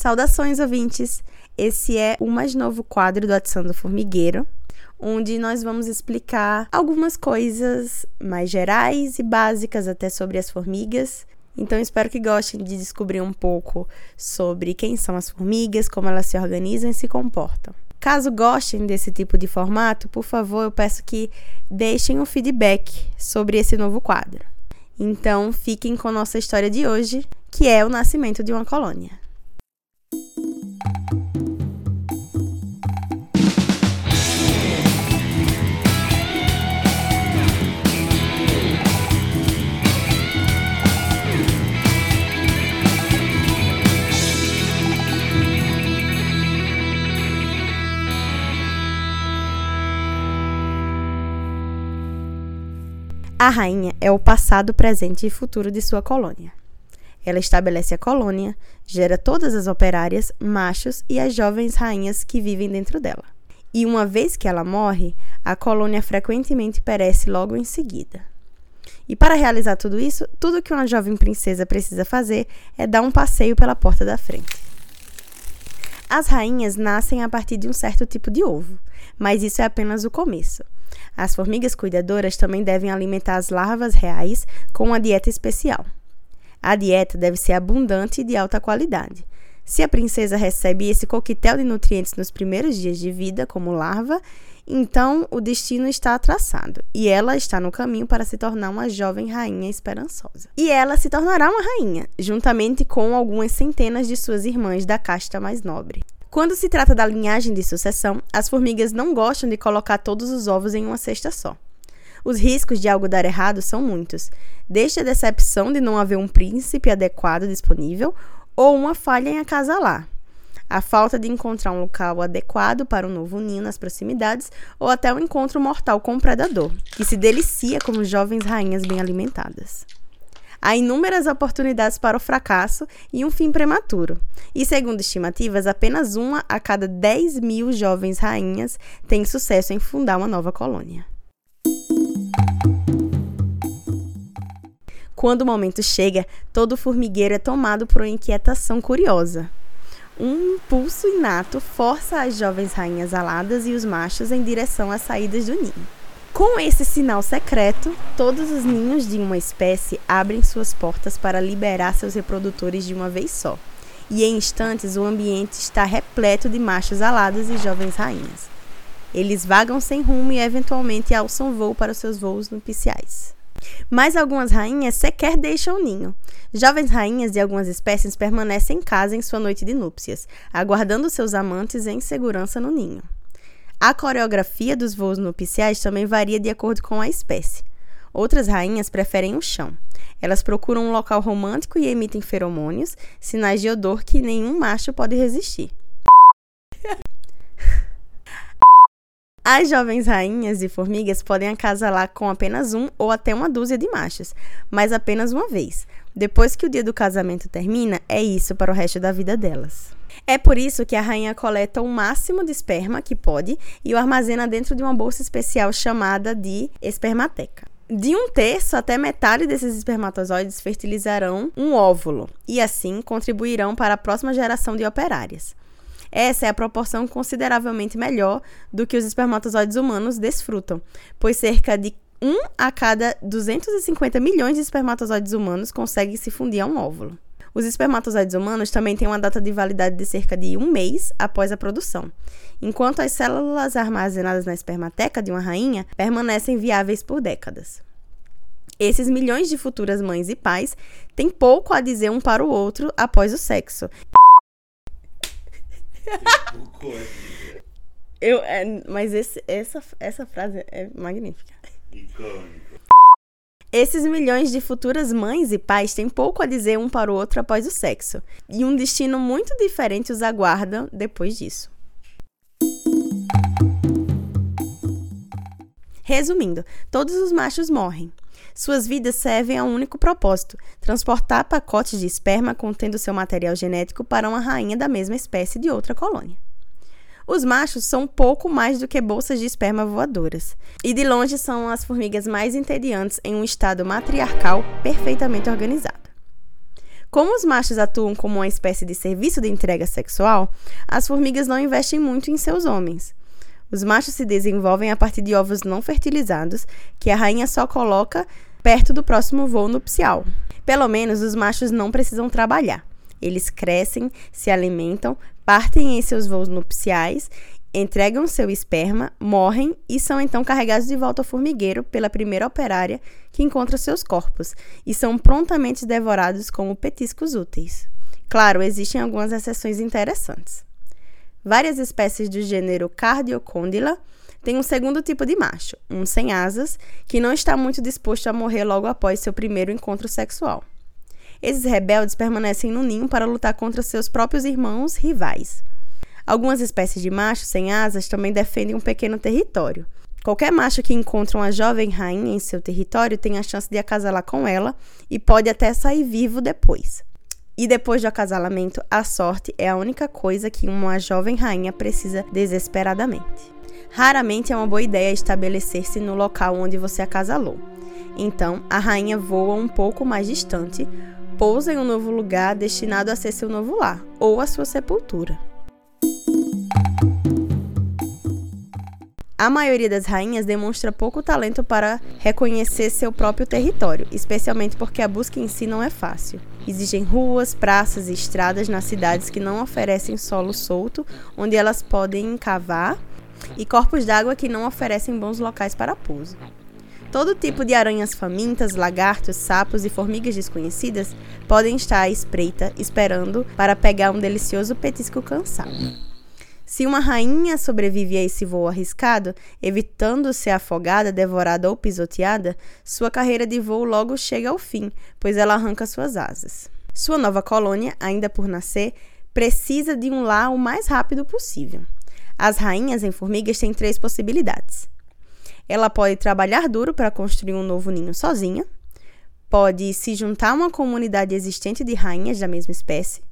Saudações, ouvintes! Esse é o mais novo quadro do Adição do Formigueiro, onde nós vamos explicar algumas coisas mais gerais e básicas até sobre as formigas. Então, espero que gostem de descobrir um pouco sobre quem são as formigas, como elas se organizam e se comportam. Caso gostem desse tipo de formato, por favor, eu peço que deixem um feedback sobre esse novo quadro. Então, fiquem com nossa história de hoje, que é o nascimento de uma colônia. A rainha é o passado, presente e futuro de sua colônia. Ela estabelece a colônia, gera todas as operárias, machos e as jovens rainhas que vivem dentro dela. E uma vez que ela morre, a colônia frequentemente perece logo em seguida. E para realizar tudo isso, tudo que uma jovem princesa precisa fazer é dar um passeio pela porta da frente. As rainhas nascem a partir de um certo tipo de ovo, mas isso é apenas o começo. As formigas cuidadoras também devem alimentar as larvas reais com uma dieta especial. A dieta deve ser abundante e de alta qualidade. Se a princesa recebe esse coquetel de nutrientes nos primeiros dias de vida, como larva, então o destino está traçado e ela está no caminho para se tornar uma jovem rainha esperançosa. E ela se tornará uma rainha, juntamente com algumas centenas de suas irmãs da casta mais nobre. Quando se trata da linhagem de sucessão, as formigas não gostam de colocar todos os ovos em uma cesta só. Os riscos de algo dar errado são muitos, desde a decepção de não haver um príncipe adequado disponível ou uma falha em acasalar, a falta de encontrar um local adequado para um novo ninho nas proximidades ou até o um encontro mortal com o predador, que se delicia como jovens rainhas bem alimentadas. Há inúmeras oportunidades para o fracasso e um fim prematuro. E segundo estimativas, apenas uma a cada 10 mil jovens rainhas tem sucesso em fundar uma nova colônia. Quando o momento chega, todo formigueiro é tomado por uma inquietação curiosa. Um impulso inato força as jovens rainhas aladas e os machos em direção às saídas do ninho. Com esse sinal secreto, todos os ninhos de uma espécie abrem suas portas para liberar seus reprodutores de uma vez só. E em instantes o ambiente está repleto de machos alados e jovens rainhas. Eles vagam sem rumo e eventualmente alçam voo para seus voos nupciais. Mas algumas rainhas sequer deixam o ninho. Jovens rainhas de algumas espécies permanecem em casa em sua noite de núpcias, aguardando seus amantes em segurança no ninho. A coreografia dos voos nupciais também varia de acordo com a espécie. Outras rainhas preferem o chão. Elas procuram um local romântico e emitem feromônios, sinais de odor que nenhum macho pode resistir. As jovens rainhas e formigas podem acasalar com apenas um ou até uma dúzia de machos, mas apenas uma vez. Depois que o dia do casamento termina, é isso para o resto da vida delas. É por isso que a rainha coleta o máximo de esperma que pode e o armazena dentro de uma bolsa especial chamada de espermateca. De um terço até metade desses espermatozoides fertilizarão um óvulo e assim contribuirão para a próxima geração de operárias. Essa é a proporção consideravelmente melhor do que os espermatozoides humanos desfrutam, pois cerca de 1 a cada 250 milhões de espermatozoides humanos consegue se fundir a um óvulo. Os espermatozoides humanos também têm uma data de validade de cerca de um mês após a produção, enquanto as células armazenadas na espermateca de uma rainha permanecem viáveis por décadas. Esses milhões de futuras mães e pais têm pouco a dizer um para o outro após o sexo. Eu, é, mas esse, essa, essa frase é magnífica. Icônico. Esses milhões de futuras mães e pais têm pouco a dizer um para o outro após o sexo, e um destino muito diferente os aguarda depois disso. Resumindo, todos os machos morrem. Suas vidas servem a um único propósito: transportar pacotes de esperma contendo seu material genético para uma rainha da mesma espécie de outra colônia. Os machos são pouco mais do que bolsas de esperma voadoras, e de longe são as formigas mais entediantes em um estado matriarcal perfeitamente organizado. Como os machos atuam como uma espécie de serviço de entrega sexual, as formigas não investem muito em seus homens. Os machos se desenvolvem a partir de ovos não fertilizados, que a rainha só coloca perto do próximo voo nupcial. Pelo menos os machos não precisam trabalhar. Eles crescem, se alimentam, partem em seus voos nupciais, entregam seu esperma, morrem e são então carregados de volta ao formigueiro pela primeira operária que encontra seus corpos e são prontamente devorados como petiscos úteis. Claro, existem algumas exceções interessantes. Várias espécies do gênero Cardiocondyla têm um segundo tipo de macho, um sem asas, que não está muito disposto a morrer logo após seu primeiro encontro sexual. Esses rebeldes permanecem no ninho para lutar contra seus próprios irmãos rivais. Algumas espécies de machos sem asas também defendem um pequeno território. Qualquer macho que encontra uma jovem rainha em seu território tem a chance de acasalar com ela e pode até sair vivo depois. E depois do acasalamento, a sorte é a única coisa que uma jovem rainha precisa desesperadamente. Raramente é uma boa ideia estabelecer-se no local onde você acasalou. Então, a rainha voa um pouco mais distante, pousa em um novo lugar destinado a ser seu novo lar ou a sua sepultura. A maioria das rainhas demonstra pouco talento para reconhecer seu próprio território, especialmente porque a busca em si não é fácil. Existem ruas, praças e estradas nas cidades que não oferecem solo solto, onde elas podem cavar, e corpos d'água que não oferecem bons locais para pouso. Todo tipo de aranhas famintas, lagartos, sapos e formigas desconhecidas podem estar à espreita, esperando para pegar um delicioso petisco cansado. Se uma rainha sobrevive a esse voo arriscado, evitando ser afogada, devorada ou pisoteada, sua carreira de voo logo chega ao fim, pois ela arranca suas asas. Sua nova colônia, ainda por nascer, precisa de um lar o mais rápido possível. As rainhas em formigas têm três possibilidades. Ela pode trabalhar duro para construir um novo ninho sozinha, pode se juntar a uma comunidade existente de rainhas da mesma espécie,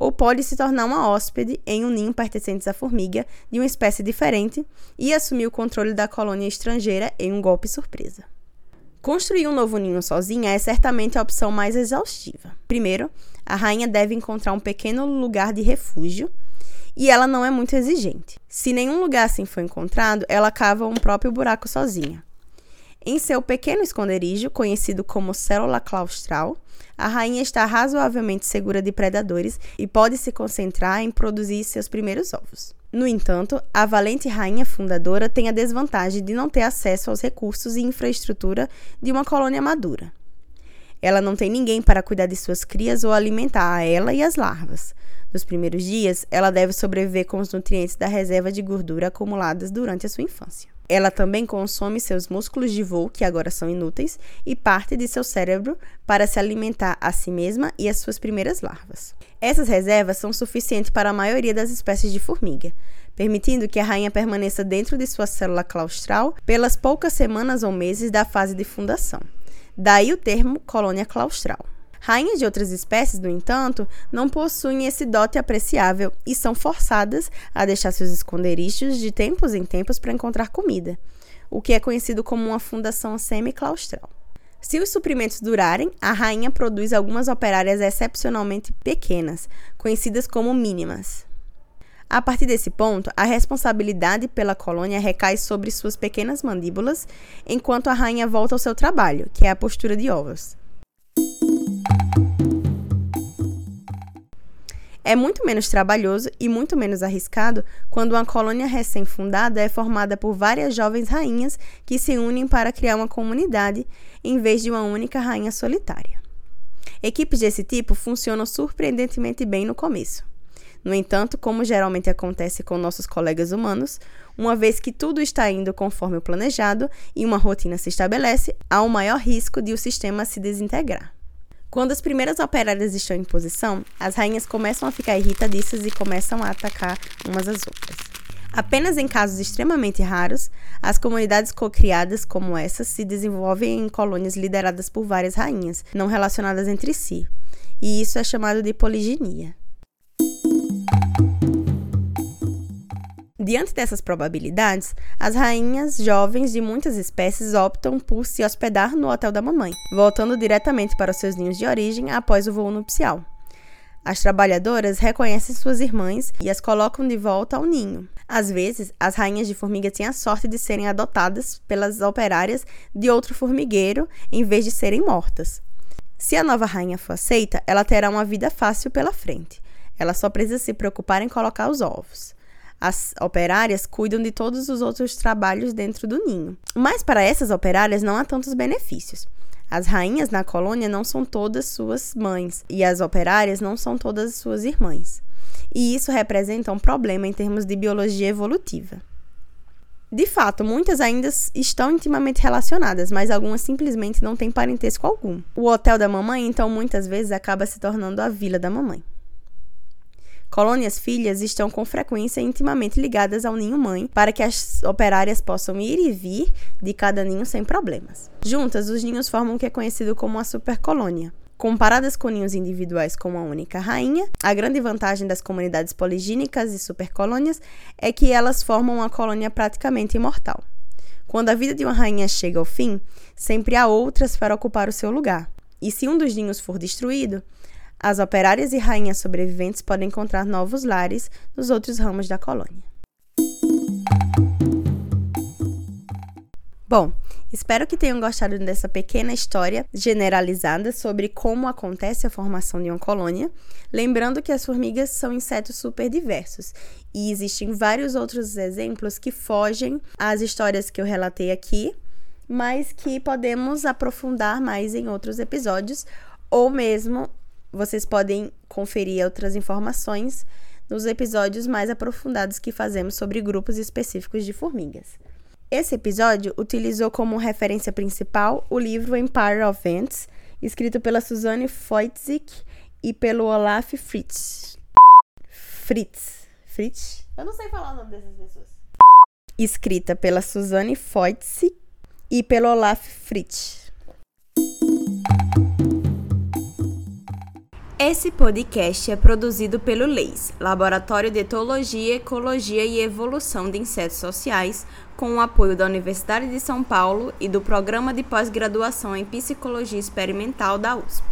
ou pode se tornar uma hóspede em um ninho pertencente à formiga de uma espécie diferente e assumir o controle da colônia estrangeira em um golpe surpresa. Construir um novo ninho sozinha é certamente a opção mais exaustiva. Primeiro, a rainha deve encontrar um pequeno lugar de refúgio e ela não é muito exigente. Se nenhum lugar assim for encontrado, ela cava um próprio buraco sozinha. Em seu pequeno esconderijo, conhecido como célula claustral, a rainha está razoavelmente segura de predadores e pode se concentrar em produzir seus primeiros ovos. No entanto, a valente rainha fundadora tem a desvantagem de não ter acesso aos recursos e infraestrutura de uma colônia madura. Ela não tem ninguém para cuidar de suas crias ou alimentar a ela e as larvas. Nos primeiros dias, ela deve sobreviver com os nutrientes da reserva de gordura acumuladas durante a sua infância. Ela também consome seus músculos de voo, que agora são inúteis, e parte de seu cérebro para se alimentar a si mesma e as suas primeiras larvas. Essas reservas são suficientes para a maioria das espécies de formiga, permitindo que a rainha permaneça dentro de sua célula claustral pelas poucas semanas ou meses da fase de fundação. Daí o termo colônia claustral. Rainhas de outras espécies, no entanto, não possuem esse dote apreciável e são forçadas a deixar seus esconderijos de tempos em tempos para encontrar comida, o que é conhecido como uma fundação semi-claustral. Se os suprimentos durarem, a rainha produz algumas operárias excepcionalmente pequenas, conhecidas como mínimas. A partir desse ponto, a responsabilidade pela colônia recai sobre suas pequenas mandíbulas, enquanto a rainha volta ao seu trabalho, que é a postura de ovos. É muito menos trabalhoso e muito menos arriscado quando uma colônia recém-fundada é formada por várias jovens rainhas que se unem para criar uma comunidade em vez de uma única rainha solitária. Equipes desse tipo funcionam surpreendentemente bem no começo. No entanto, como geralmente acontece com nossos colegas humanos, uma vez que tudo está indo conforme o planejado e uma rotina se estabelece, há um maior risco de o sistema se desintegrar. Quando as primeiras operárias estão em posição, as rainhas começam a ficar irritadiças e começam a atacar umas às outras. Apenas em casos extremamente raros, as comunidades cocriadas como essa se desenvolvem em colônias lideradas por várias rainhas, não relacionadas entre si, e isso é chamado de poliginia. Diante dessas probabilidades, as rainhas jovens de muitas espécies optam por se hospedar no hotel da mamãe, voltando diretamente para os seus ninhos de origem após o voo nupcial. As trabalhadoras reconhecem suas irmãs e as colocam de volta ao ninho. Às vezes, as rainhas de formiga têm a sorte de serem adotadas pelas operárias de outro formigueiro em vez de serem mortas. Se a nova rainha for aceita, ela terá uma vida fácil pela frente. Ela só precisa se preocupar em colocar os ovos. As operárias cuidam de todos os outros trabalhos dentro do ninho. Mas para essas operárias não há tantos benefícios. As rainhas na colônia não são todas suas mães e as operárias não são todas suas irmãs. E isso representa um problema em termos de biologia evolutiva. De fato, muitas ainda estão intimamente relacionadas, mas algumas simplesmente não têm parentesco algum. O hotel da mamãe, então, muitas vezes acaba se tornando a vila da mamãe. Colônias filhas estão com frequência intimamente ligadas ao ninho-mãe para que as operárias possam ir e vir de cada ninho sem problemas. Juntas, os ninhos formam o que é conhecido como a supercolônia. Comparadas com ninhos individuais com uma única rainha, a grande vantagem das comunidades poligínicas e supercolônias é que elas formam uma colônia praticamente imortal. Quando a vida de uma rainha chega ao fim, sempre há outras para ocupar o seu lugar. E se um dos ninhos for destruído, as operárias e rainhas sobreviventes podem encontrar novos lares nos outros ramos da colônia. Bom, espero que tenham gostado dessa pequena história generalizada sobre como acontece a formação de uma colônia. Lembrando que as formigas são insetos super diversos e existem vários outros exemplos que fogem às histórias que eu relatei aqui, mas que podemos aprofundar mais em outros episódios ou mesmo vocês podem conferir outras informações nos episódios mais aprofundados que fazemos sobre grupos específicos de formigas. Esse episódio utilizou como referência principal o livro Empire of Ants, escrito pela Suzanne Foitzik e pelo Olaf Fritz. Fritz. Fritz? Eu não sei falar o nome dessas pessoas. Escrita pela Suzanne Foitzik e pelo Olaf Fritz. Esse podcast é produzido pelo LEIS, Laboratório de Etologia, Ecologia e Evolução de Insetos Sociais, com o apoio da Universidade de São Paulo e do Programa de Pós-Graduação em Psicologia Experimental da USP.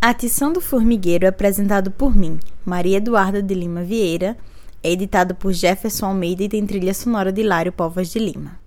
A Atição do Formigueiro é apresentado por mim, Maria Eduarda de Lima Vieira, é editado por Jefferson Almeida e tem trilha sonora de Lário Povas de Lima.